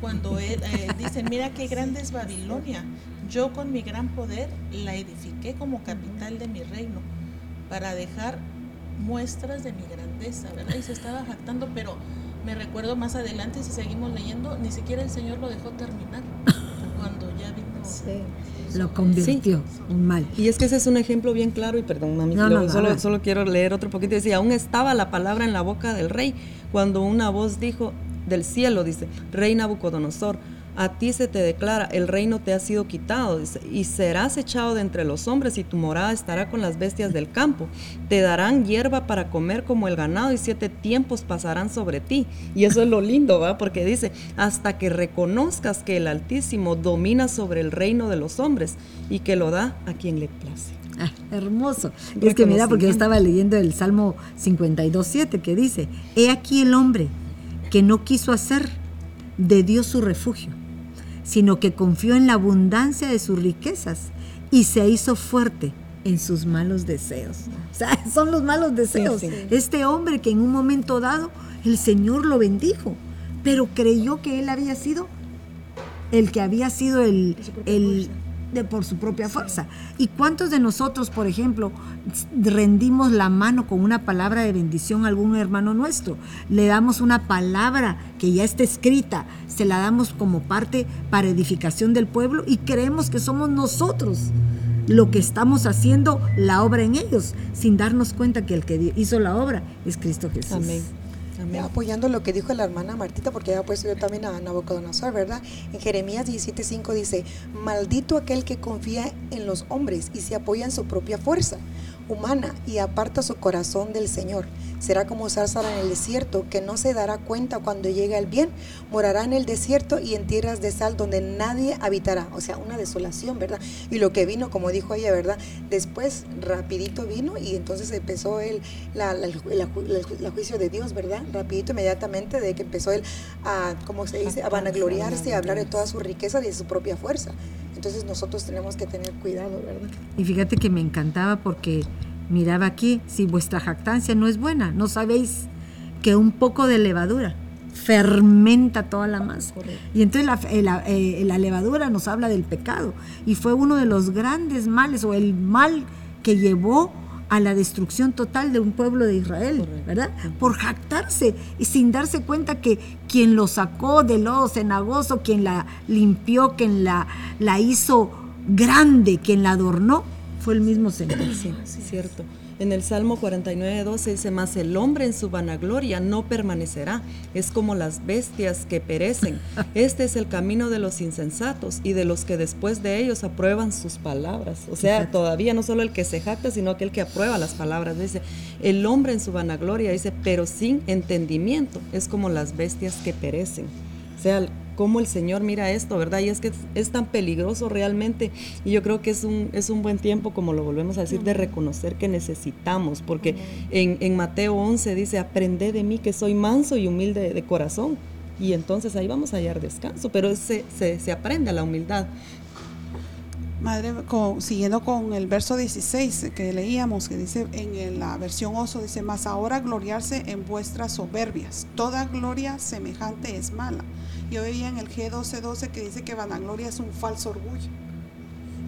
cuando él eh, dice, mira qué grande es Babilonia, yo con mi gran poder la edifiqué como capital de mi reino, para dejar muestras de mi grandeza, ¿verdad? Y se estaba jactando, pero me recuerdo más adelante, si seguimos leyendo, ni siquiera el Señor lo dejó terminar, cuando ya vino... Sí lo convirtió en mal. Y es que ese es un ejemplo bien claro, y perdón, mami, solo, solo quiero leer otro poquito. Decía, aún estaba la palabra en la boca del rey cuando una voz dijo del cielo, dice, Rey Nabucodonosor, a ti se te declara, el reino te ha sido quitado, y serás echado de entre los hombres, y tu morada estará con las bestias del campo. Te darán hierba para comer como el ganado, y siete tiempos pasarán sobre ti. Y eso es lo lindo, ¿va? Porque dice, hasta que reconozcas que el Altísimo domina sobre el reino de los hombres, y que lo da a quien le place. Ah, hermoso. Es que mira, porque yo estaba leyendo el Salmo 52.7 que dice, he aquí el hombre que no quiso hacer de Dios su refugio sino que confió en la abundancia de sus riquezas y se hizo fuerte en sus malos deseos. O sea, son los malos deseos. Este hombre que en un momento dado el Señor lo bendijo, pero creyó que él había sido el que había sido el, el, de por su propia fuerza. ¿Y cuántos de nosotros, por ejemplo, rendimos la mano con una palabra de bendición a algún hermano nuestro? Le damos una palabra que ya está escrita, se la damos como parte para edificación del pueblo y creemos que somos nosotros lo que estamos haciendo la obra en ellos, sin darnos cuenta que el que hizo la obra es Cristo Jesús. Amén. Apoyando lo que dijo la hermana Martita, porque ya puesto yo también a Nabucodonosor, ¿verdad? En Jeremías 17:5 dice, maldito aquel que confía en los hombres y se apoya en su propia fuerza humana y aparta su corazón del Señor. Será como Sárzara en el desierto, que no se dará cuenta cuando llegue el bien. Morará en el desierto y en tierras de sal donde nadie habitará. O sea, una desolación, ¿verdad? Y lo que vino, como dijo ella, ¿verdad? Después, rapidito vino y entonces empezó la, la, juicio de Dios, ¿verdad? Rapidito, inmediatamente, de que empezó él a, como se dice, a vanagloriarse, a hablar de toda su riqueza y de su propia fuerza. Entonces nosotros tenemos que tener cuidado, ¿verdad? Y fíjate que me encantaba porque miraba aquí, si vuestra jactancia no es buena, no sabéis que un poco de levadura fermenta toda la masa. Y entonces eh, eh, la, levadura nos habla del pecado. Y fue uno de los grandes males o el mal que llevó a la destrucción total de un pueblo de Israel, ¿verdad? Por jactarse y sin darse cuenta que quien lo sacó del lodo cenagoso, quien la limpió, quien la, la hizo grande, quien la adornó, fue el mismo Señor. Sí, cierto. En el Salmo 49, 12 dice, más el hombre en su vanagloria no permanecerá, es como las bestias que perecen. Este es el camino de los insensatos y de los que después de ellos aprueban sus palabras. O sea, todavía no solo el que se jacta, sino aquel que aprueba las palabras. Dice, el hombre en su vanagloria, dice, pero sin entendimiento, es como las bestias que perecen. O sea, cómo el Señor mira esto, ¿verdad? Y es que es tan peligroso realmente. Y yo creo que es un, es un buen tiempo, como lo volvemos a decir, de reconocer que necesitamos, porque en, en, Mateo 11 dice, aprende de mí que soy manso y humilde de corazón. Y entonces ahí vamos a hallar descanso, pero se, se, se aprende a la humildad. Madre, siguiendo con el verso 16 que leíamos, que dice en la versión oso, dice, más ahora gloriarse en vuestras soberbias. Toda gloria semejante es mala. Yo veía en el G1212 que dice que vanagloria es un falso orgullo.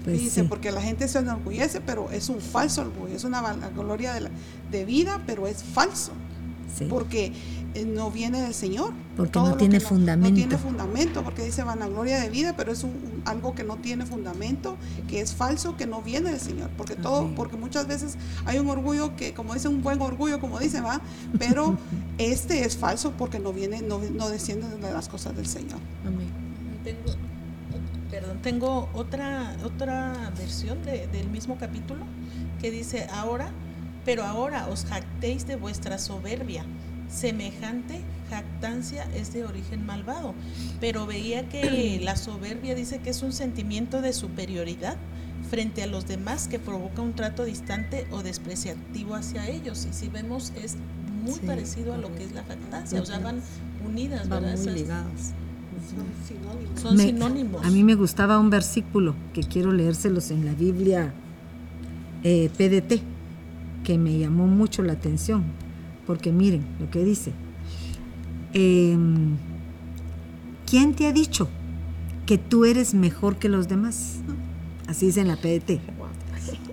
Pues dice, porque la gente se enorgullece, pero es un falso orgullo, es una vanagloria de, de vida, pero es falso. Porque eh, no viene del Señor. Porque no tiene fundamento. No tiene fundamento, porque dice vanagloria de vida, pero es un, algo que no tiene fundamento, que es falso, que no viene del Señor. Porque todo, porque muchas veces hay un orgullo que, como dice, un buen orgullo, como dice, va, pero este es falso porque no viene, no, no desciende de las cosas del Señor. Amén. Tengo, perdón, tengo otra, otra versión del mismo capítulo que dice ahora, pero ahora os jactéis de vuestra soberbia semejante jactancia es de origen malvado, pero veía que la soberbia dice que es un sentimiento de superioridad frente a los demás que provoca un trato distante o despreciativo hacia ellos. Y si vemos es muy parecido a lo que es la jactancia, o sea, van unidas, van Muy ligadas. Son sinónimos. A mí me gustaba un versículo que quiero leérselos en la Biblia eh, PDT, que me llamó mucho la atención porque miren lo que dice. Em, ¿Quién te ha dicho que tú eres mejor que los demás? Así dice en la PDT.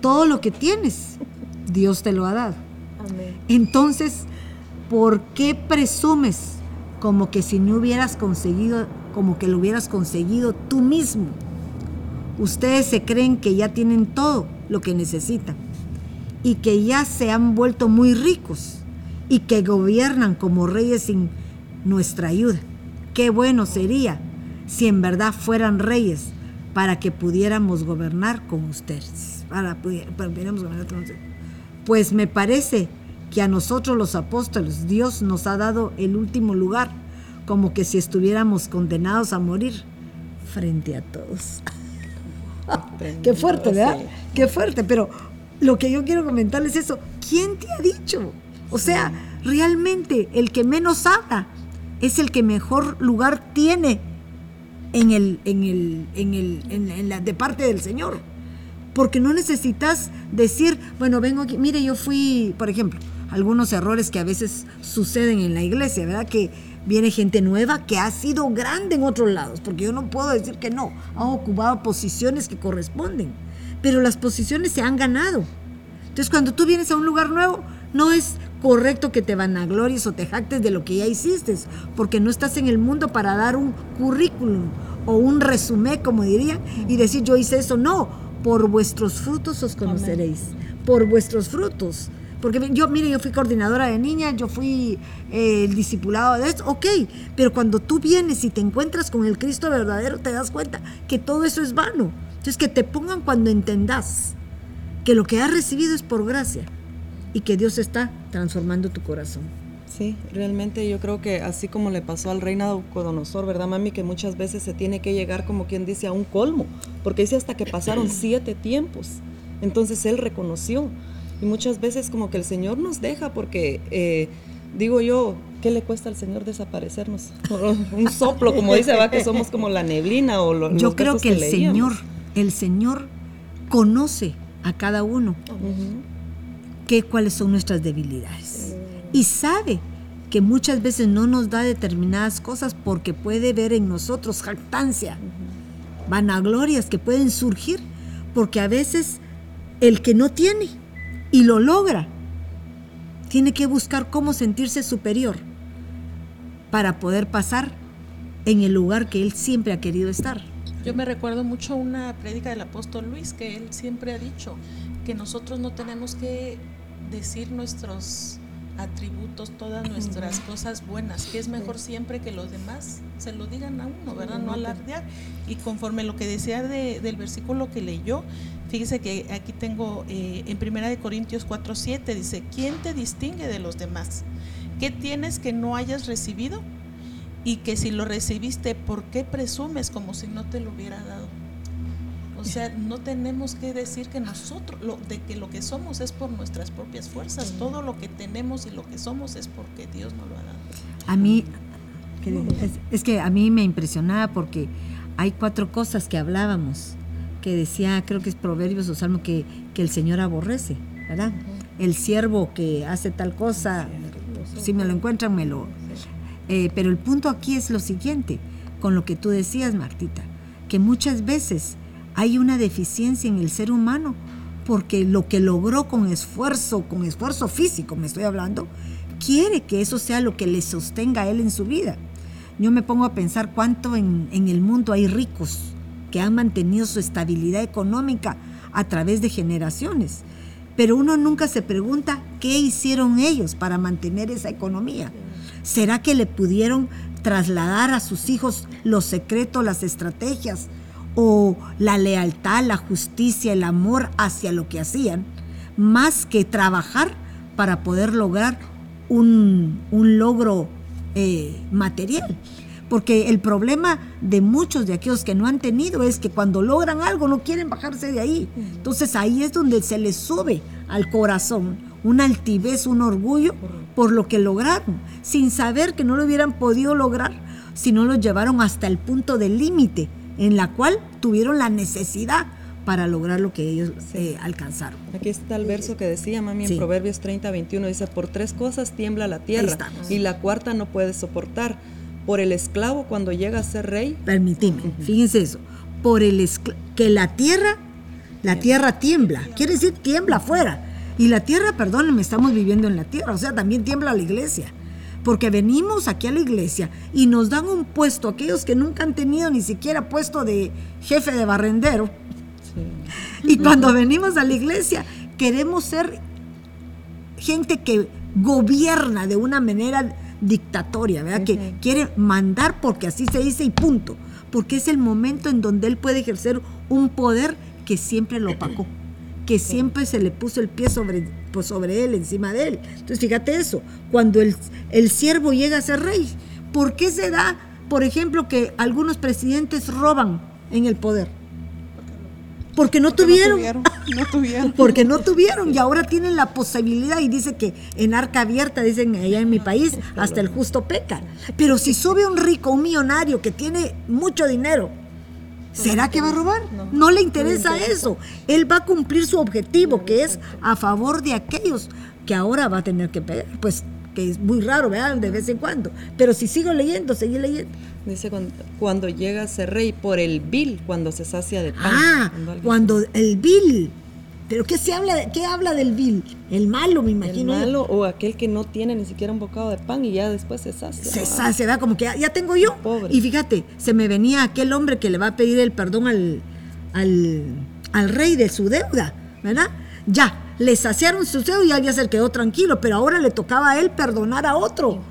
Todo lo que tienes, Dios te lo ha dado. Entonces, ¿por qué presumes como que si no hubieras conseguido, como que lo hubieras conseguido tú mismo? Ustedes se creen que ya tienen todo lo que necesitan y que ya se han vuelto muy ricos y que gobiernan como reyes sin nuestra ayuda. Qué bueno sería si en verdad fueran reyes para que pudiéramos gobernar con ustedes. Para, pudiéramos gobernar con ustedes. Pues me parece que a nosotros los apóstoles Dios nos ha dado el último lugar, como que si estuviéramos condenados a morir frente a todos. Qué fuerte, ¿verdad? Qué fuerte, pero lo que yo quiero comentarles es eso. ¿Quién te ha dicho? O sea, realmente el que menos habla es el que mejor lugar tiene en el, en el, en el, en la, de parte del Señor. Porque no necesitas decir, bueno, vengo aquí, mire, yo fui, por ejemplo, algunos errores que a veces suceden en la iglesia, ¿verdad? Que viene gente nueva que ha sido grande en otros lados, porque yo no puedo decir que no, han ocupado posiciones que corresponden, pero las posiciones se han ganado. Entonces, cuando tú vienes a un lugar nuevo, no es correcto que te vanaglories o te jactes de lo que ya hiciste, porque no estás en el mundo para dar un currículum o un resumen, como diría, y decir yo hice eso. No, por vuestros frutos os conoceréis, por vuestros frutos. Porque yo, mire, yo fui coordinadora de niñas, yo fui eh, el discipulado de esto, ok, pero cuando tú vienes y te encuentras con el Cristo verdadero, te das cuenta que todo eso es vano. Entonces, que te pongan cuando entendas que lo que has recibido es por gracia y que Dios está transformando tu corazón. Sí, realmente yo creo que así como le pasó al rey Nabucodonosor, ¿verdad, mami? Que muchas veces se tiene que llegar, como quien dice, a un colmo, porque dice hasta que pasaron siete tiempos. Entonces él reconoció. Y muchas veces como que el Señor nos deja porque, eh, digo yo, ¿qué le cuesta al Señor desaparecernos? un soplo, como dice, va que somos como la neblina o lo, Yo creo que, el Señor, el Señor conoce a cada uno qué cuáles son nuestras debilidades. Y sabe que muchas veces no nos da determinadas cosas porque puede ver en nosotros jactancia, vanaglorias que pueden surgir, porque a veces el que no tiene y lo logra, tiene que buscar cómo sentirse superior para poder pasar en el lugar que él siempre ha querido estar. Yo me recuerdo mucho una prédica del apóstol Luis que él siempre ha dicho que nosotros no tenemos que decir nuestros atributos, todas nuestras cosas buenas, que es mejor siempre que los demás se lo digan a uno, ¿verdad? No alardear. Y conforme lo que decía del versículo que leyó, fíjese que aquí tengo eh, en Primera de Corintios 4:7 dice, ¿quién te distingue de los demás? ¿Qué tienes que no hayas recibido? Y que si lo recibiste, ¿por qué presumes como si no te lo hubiera dado? O sea, no tenemos que decir que nosotros, lo, de que lo que somos es por nuestras propias fuerzas. Todo lo que tenemos y lo que somos es porque Dios nos lo ha dado. A mí, es, es que a mí me impresionaba porque hay cuatro cosas que hablábamos, que decía, creo que es Proverbios o Salmo, que, que el Señor aborrece, ¿verdad? El siervo que hace tal cosa, si me lo encuentran, me lo... Eh, pero el punto aquí es lo siguiente, con lo que tú decías, Martita, que muchas veces hay una deficiencia en el ser humano porque lo que logró con esfuerzo, con esfuerzo físico, me estoy hablando, quiere que eso sea lo que le sostenga a él en su vida. Yo me pongo a pensar cuánto en, en el mundo hay ricos que han mantenido su estabilidad económica a través de generaciones, pero uno nunca se pregunta qué hicieron ellos para mantener esa economía. ¿Será que le pudieron trasladar a sus hijos los secretos, las estrategias, o la lealtad, la justicia, el amor hacia lo que hacían, más que trabajar para poder lograr un, un logro eh, material. Porque el problema de muchos de aquellos que no han tenido es que cuando logran algo no quieren bajarse de ahí. Entonces ahí es donde se les sube al corazón una altivez, un orgullo por lo que lograron, sin saber que no lo hubieran podido lograr si no lo llevaron hasta el punto del límite en la cual tuvieron la necesidad para lograr lo que ellos eh, alcanzaron. Aquí está el verso que decía, mami, en Proverbios 30, 21, dice, por tres cosas tiembla la tierra y la cuarta no puede soportar. Por el esclavo cuando llega a ser rey. Permitime, fíjense eso. Por el que la tierra, la tierra tiembla, quiere decir tiembla afuera. Y la tierra, perdónenme, estamos viviendo en la tierra, o sea, también tiembla la iglesia porque venimos aquí a la iglesia y nos dan un puesto, aquellos que nunca han tenido ni siquiera puesto de jefe de barrendero. Y cuando venimos a la iglesia queremos ser gente que gobierna de una manera dictatoria, ¿verdad? Que quiere mandar porque así se dice y punto. Porque es el momento en donde él puede ejercer un poder que siempre lo opacó que siempre se le puso el pie sobre, pues sobre él, encima de él. Entonces, fíjate eso, cuando el, el siervo llega a ser rey, ¿por qué se da, por ejemplo, que algunos presidentes roban en el poder? Porque no tuvieron. No tuvieron, Porque no tuvieron y ahora tienen la posibilidad y dice que en arca abierta, dicen allá en mi país, hasta el justo peca. Pero si sube un rico, un millonario que tiene mucho dinero, ¿Será que va a robar? No, le interesa eso. Él va a cumplir su objetivo, que es a favor de aquellos que ahora va a tener que pegar. Pues que es muy raro, vean, de vez en cuando. Pero si sigo leyendo, seguí leyendo. Dice cuando, llega a ser rey por el vil, cuando se sacia de pan. Ah, cuando el vil ¿Pero qué se habla, qué habla del vil? El malo, me imagino. El malo o aquel que no tiene ni siquiera un bocado de pan y ya después se sacia. Se sacia, da como que ya, tengo yo. Y fíjate, se me venía aquel hombre que le va a pedir el perdón al, al, al rey de su deuda, ¿verdad? Ya, le saciaron su deuda y ya se quedó tranquilo, pero ahora le tocaba a él perdonar a otro.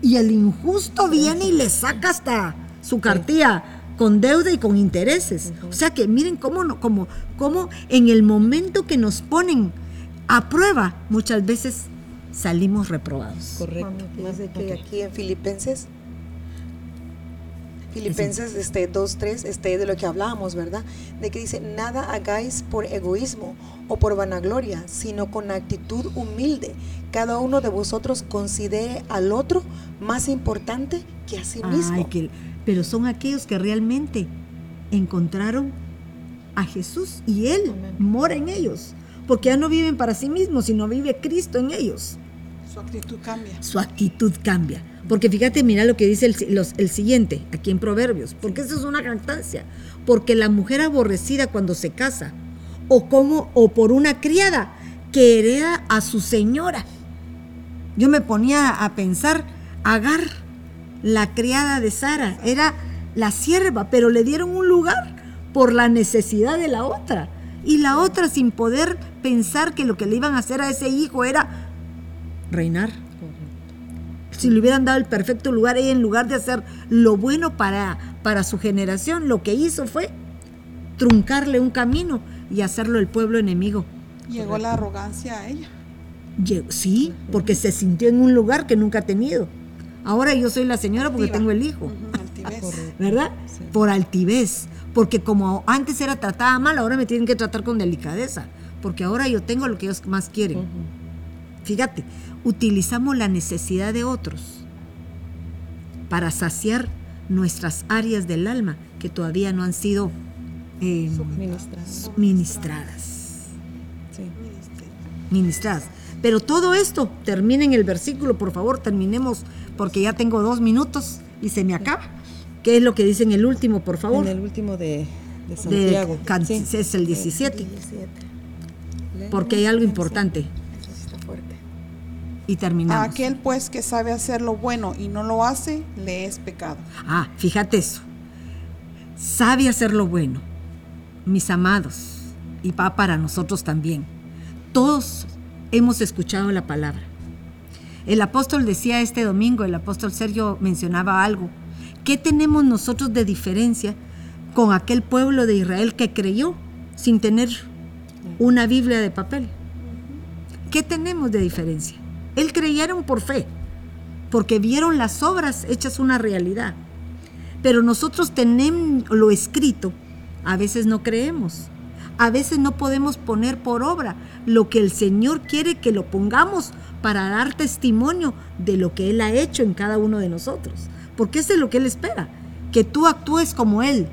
Y el injusto viene y le saca hasta su cartilla con deuda y con intereses. O sea que miren cómo, no, cómo, cómo en el momento que nos ponen a prueba, muchas veces salimos reprobados. Correcto. Fíjese que aquí en Filipenses, Filipenses este, 2.3, este, de lo que hablábamos, ¿verdad? De que dice, nada hagáis por egoísmo o por vanagloria, sino con actitud humilde. Cada uno de vosotros considere al otro más importante que a sí mismo. Ay, que- pero son aquellos que realmente encontraron a Jesús y Él Amén. mora en ellos. Porque ya no viven para sí mismos, sino vive Cristo en ellos. Su actitud cambia. Su actitud cambia. Porque fíjate, mira lo que dice el, si- los- el siguiente, aquí en Proverbios. Porque eso es una jactancia. Porque la mujer aborrecida cuando se casa, o como, o por una criada que hereda a su señora. Yo me ponía a pensar, Agar, la criada de Sara, era la sierva, pero le dieron un lugar por la necesidad de la otra. Y la otra sin poder pensar que lo que le iban a hacer a ese hijo era reinar. Si le hubieran dado el perfecto lugar, ella en lugar de hacer lo bueno para, para su generación, lo que hizo fue truncarle un camino y hacerlo el pueblo enemigo. Llegó la arrogancia a ella. Sí, porque se sintió en un lugar que nunca ha tenido. Ahora yo soy la señora porque tengo el hijo, Ujú, altivez. ¿verdad? Sí. Por altivez. Porque como antes era tratada mal, ahora me tienen que tratar con delicadeza. Porque ahora yo tengo lo que ellos más quieren. Fíjate, utilizamos la necesidad de otros para saciar nuestras áreas del alma que todavía no han sido eh, Ministrar. ministradas. Sí. Ministradas. Pero todo esto termina en el versículo, por favor, terminemos porque ya tengo dos minutos y se me acaba. ¿Qué es lo que dice en el último, por favor? En el último de, Santiago. Sí. Es el 17, 17. porque hay algo importante. Eso sí está fuerte. Y A terminamos. aquel pues que sabe hacer lo bueno y no lo hace, le es pecado. Ah, fíjate eso. Sabe hacer lo bueno, mis amados, y va para nosotros también. Todos hemos escuchado la palabra. El apóstol decía este domingo, el apóstol Sergio mencionaba algo. ¿Qué tenemos nosotros de diferencia con aquel pueblo de Israel que creyó sin tener una Biblia de papel? ¿Qué tenemos de diferencia? Él creyeron por fe, porque vieron las obras hechas una realidad. Pero nosotros tenemos lo escrito, a veces no creemos, a veces no podemos poner por obra lo que el Señor quiere que lo pongamos para dar testimonio de lo que Él ha hecho en cada uno de nosotros. Porque eso es lo que Él espera, que tú actúes como Él,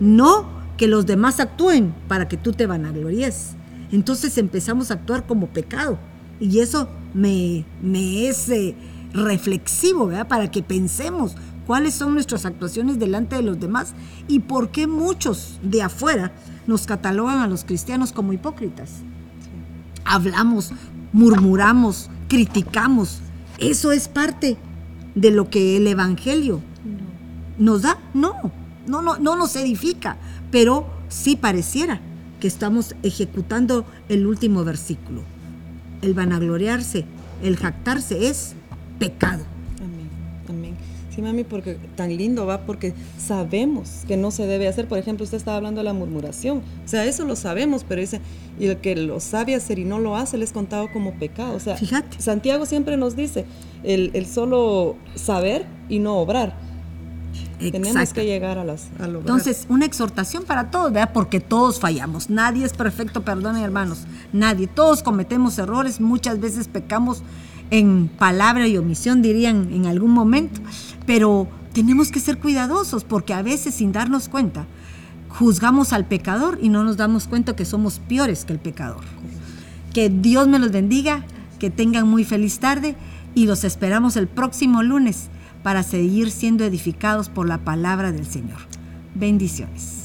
no que los demás actúen para que tú te vanaglories. Entonces empezamos a actuar como pecado y eso me, me es eh, reflexivo, ¿verdad? Para que pensemos cuáles son nuestras actuaciones delante de los demás y por qué muchos de afuera nos catalogan a los cristianos como hipócritas. Hablamos, murmuramos, criticamos. Eso es parte de lo que el Evangelio nos da. No, no, no, no nos edifica, pero sí pareciera que estamos ejecutando el último versículo. El vanagloriarse, el jactarse es pecado. Sí, mami, porque tan lindo va, porque sabemos que no se debe hacer. Por ejemplo, usted estaba hablando de la murmuración. O sea, eso lo sabemos, pero dice, y el que lo sabe hacer y no lo hace, le es contado como pecado. O sea, Fíjate. Santiago siempre nos dice, el, el solo saber y no obrar. Tenemos Exacto. que llegar a las a lograr. Entonces, una exhortación para todos, ¿verdad? Porque todos fallamos. Nadie es perfecto, perdonen hermanos. Nadie. Todos cometemos errores. Muchas veces pecamos en palabra y omisión, dirían en algún momento. Pero tenemos que ser cuidadosos porque a veces sin darnos cuenta juzgamos al pecador y no nos damos cuenta que somos peores que el pecador. Que Dios me los bendiga, que tengan muy feliz tarde y los esperamos el próximo lunes para seguir siendo edificados por la palabra del Señor. Bendiciones.